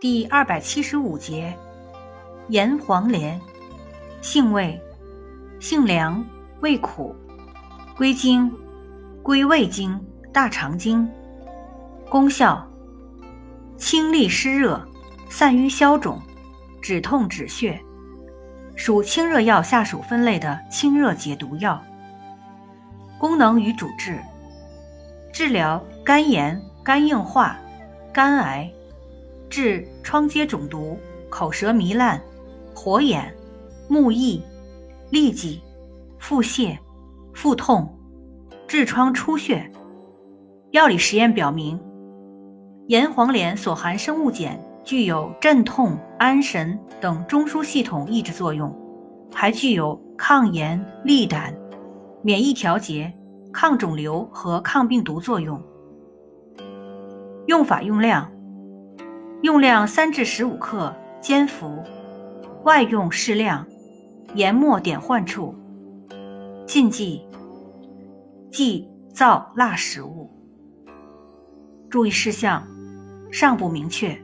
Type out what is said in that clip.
第二百七十五节，盐黄连，性味，性凉，味苦，归经，归胃经、大肠经。功效，清利湿热，散瘀消肿，止痛止血，属清热药下属分类的清热解毒药。功能与主治，治疗肝炎、肝硬化、肝癌，治疮疖肿毒、口舌糜烂、火眼、目翳、痢疾、腹泻、腹痛、痔疮出血。药理实验表明。炎黄连所含生物碱具有镇痛、安神等中枢系统抑制作用，还具有抗炎、利胆、免疫调节、抗肿瘤和抗病毒作用。用法用量：用量三至十五克，煎服，外用适量，研末点患处。禁忌：忌燥辣食物。注意事项。尚不明确。